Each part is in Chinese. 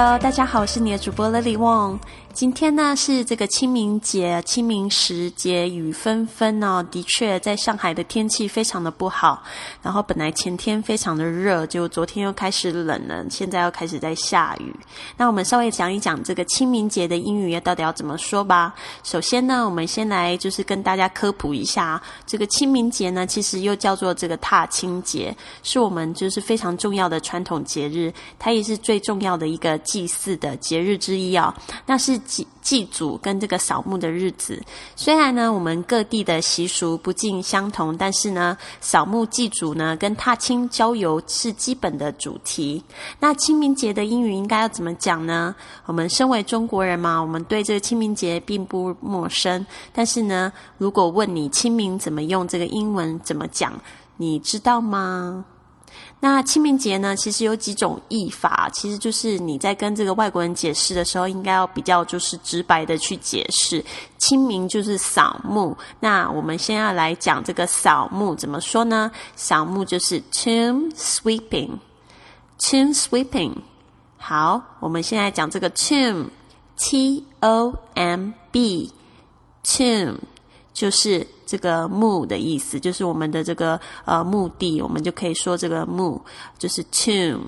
Hello，大家好，我是你的主播 Lily Wong。今天呢是这个清明节，清明时节雨纷纷哦。的确，在上海的天气非常的不好。然后本来前天非常的热，就昨天又开始冷了，现在又开始在下雨。那我们稍微讲一讲这个清明节的英语到底要怎么说吧。首先呢，我们先来就是跟大家科普一下，这个清明节呢，其实又叫做这个踏青节，是我们就是非常重要的传统节日，它也是最重要的一个。祭祀的节日之一哦，那是祭祭祖跟这个扫墓的日子。虽然呢，我们各地的习俗不尽相同，但是呢，扫墓祭祖呢，跟踏青郊游是基本的主题。那清明节的英语应该要怎么讲呢？我们身为中国人嘛，我们对这个清明节并不陌生。但是呢，如果问你清明怎么用这个英文怎么讲，你知道吗？那清明节呢，其实有几种译法，其实就是你在跟这个外国人解释的时候，应该要比较就是直白的去解释。清明就是扫墓，那我们先要来讲这个扫墓怎么说呢？扫墓就是 tomb sweeping，tomb sweeping。好，我们现在讲这个 tomb，t o m b，tomb 就是。这个墓的意思就是我们的这个呃墓地，我们就可以说这个墓就是 tomb。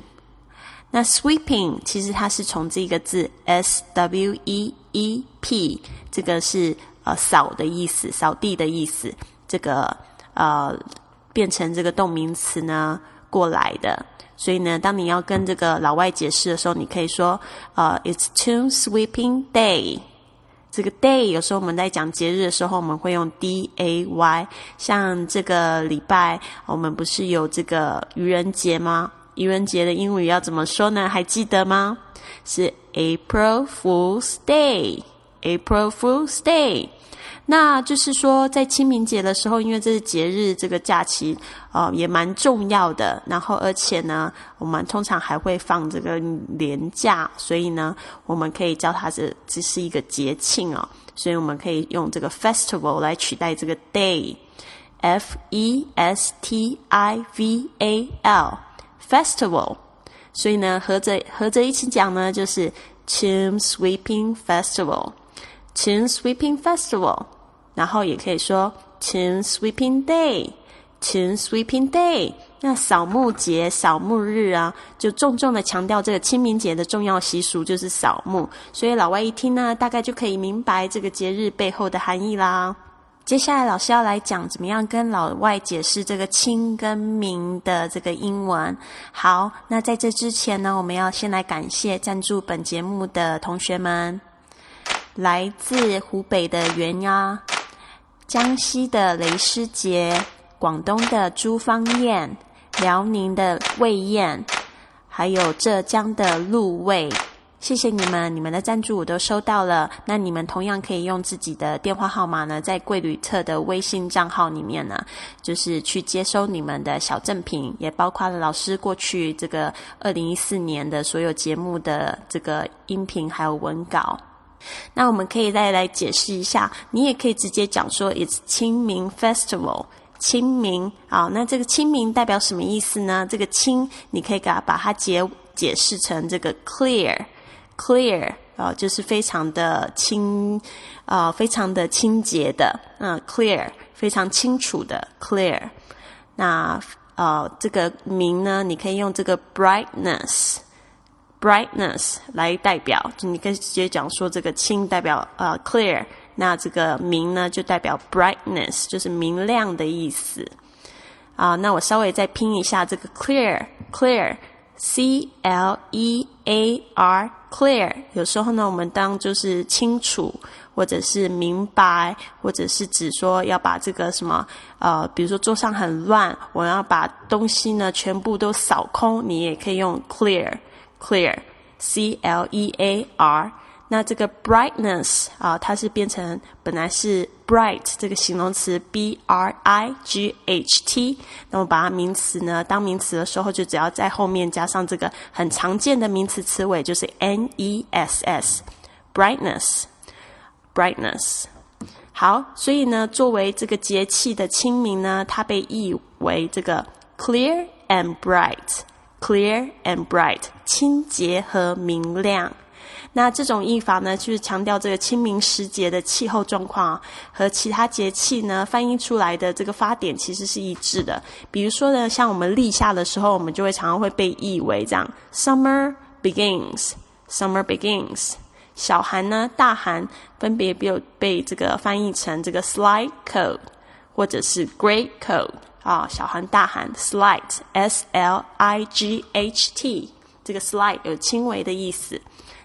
那 sweeping 其实它是从这个字 s w e e p，这个是呃扫的意思，扫地的意思，这个呃变成这个动名词呢过来的。所以呢，当你要跟这个老外解释的时候，你可以说呃 it's tomb sweeping day。这个 day 有时候我们在讲节日的时候，我们会用 d a y。像这个礼拜，我们不是有这个愚人节吗？愚人节的英语要怎么说呢？还记得吗？是 April Fool's Day。April Fool's Day。那就是说，在清明节的时候，因为这是节日，这个假期，呃，也蛮重要的。然后，而且呢，我们通常还会放这个年假，所以呢，我们可以叫它是这是一个节庆哦。所以我们可以用这个 festival 来取代这个 day，f e s t i v a l，festival。所以呢，合着合着一起讲呢，就是 Tomb Sweeping Festival Festival，Tomb Sweeping Festival。然后也可以说 Tomb Sweeping Day，Tomb Sweeping Day。那扫墓节、扫墓日啊，就重重的强调这个清明节的重要习俗就是扫墓。所以老外一听呢，大概就可以明白这个节日背后的含义啦。接下来老师要来讲怎么样跟老外解释这个清跟明的这个英文。好，那在这之前呢，我们要先来感谢赞助本节目的同学们，来自湖北的袁丫。江西的雷师杰，广东的朱芳燕，辽宁的魏燕，还有浙江的陆卫，谢谢你们，你们的赞助我都收到了。那你们同样可以用自己的电话号码呢，在贵旅特的微信账号里面呢，就是去接收你们的小赠品，也包括了老师过去这个二零一四年的所有节目的这个音频还有文稿。那我们可以再来解释一下，你也可以直接讲说，It's 清明 Festival，清明啊。那这个清明代表什么意思呢？这个清，你可以给它把它解解释成这个 clear，clear 啊，就是非常的清啊，非常的清洁的，嗯，clear 非常清楚的 clear。那呃，这个明呢，你可以用这个 brightness。Brightness 来代表，就你可以直接讲说这个清代表呃 clear，那这个明呢就代表 brightness，就是明亮的意思。啊，那我稍微再拼一下这个 clear，clear，c l e a r clear。有时候呢，我们当就是清楚，或者是明白，或者是指说要把这个什么呃，比如说桌上很乱，我要把东西呢全部都扫空，你也可以用 clear。Clear，c l e a r。那这个 brightness 啊，它是变成本来是 bright 这个形容词 b r i g h t，那么把它名词呢当名词的时候，就只要在后面加上这个很常见的名词词尾，就是 n e s s，brightness，brightness。好，所以呢，作为这个节气的清明呢，它被译为这个 clear and bright Clear and bright，清洁和明亮。那这种译法呢，就是强调这个清明时节的气候状况和其他节气呢翻译出来的这个发点其实是一致的。比如说呢，像我们立夏的时候，我们就会常常会被译为这样：Summer begins，Summer begins。小寒呢，大寒分别被被这个翻译成这个 slight cold，或者是 great cold 啊。小寒、大寒，slight，s l i g h t，这个 slight 有轻微的意思。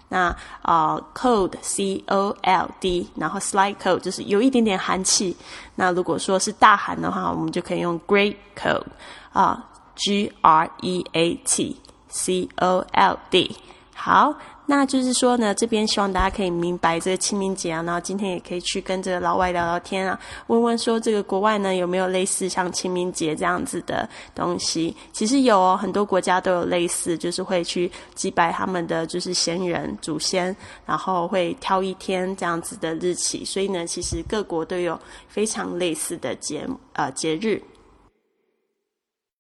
那啊，cold c o l d，然后 slight cold 就是有一点点寒气。那如果说是大寒的话，我们就可以用 great cold 啊，g r e a t c o l d。好。那就是说呢，这边希望大家可以明白这个清明节啊，然后今天也可以去跟这个老外聊聊天啊，问问说这个国外呢有没有类似像清明节这样子的东西？其实有哦，很多国家都有类似，就是会去祭拜他们的就是先人祖先，然后会挑一天这样子的日期。所以呢，其实各国都有非常类似的节呃节日。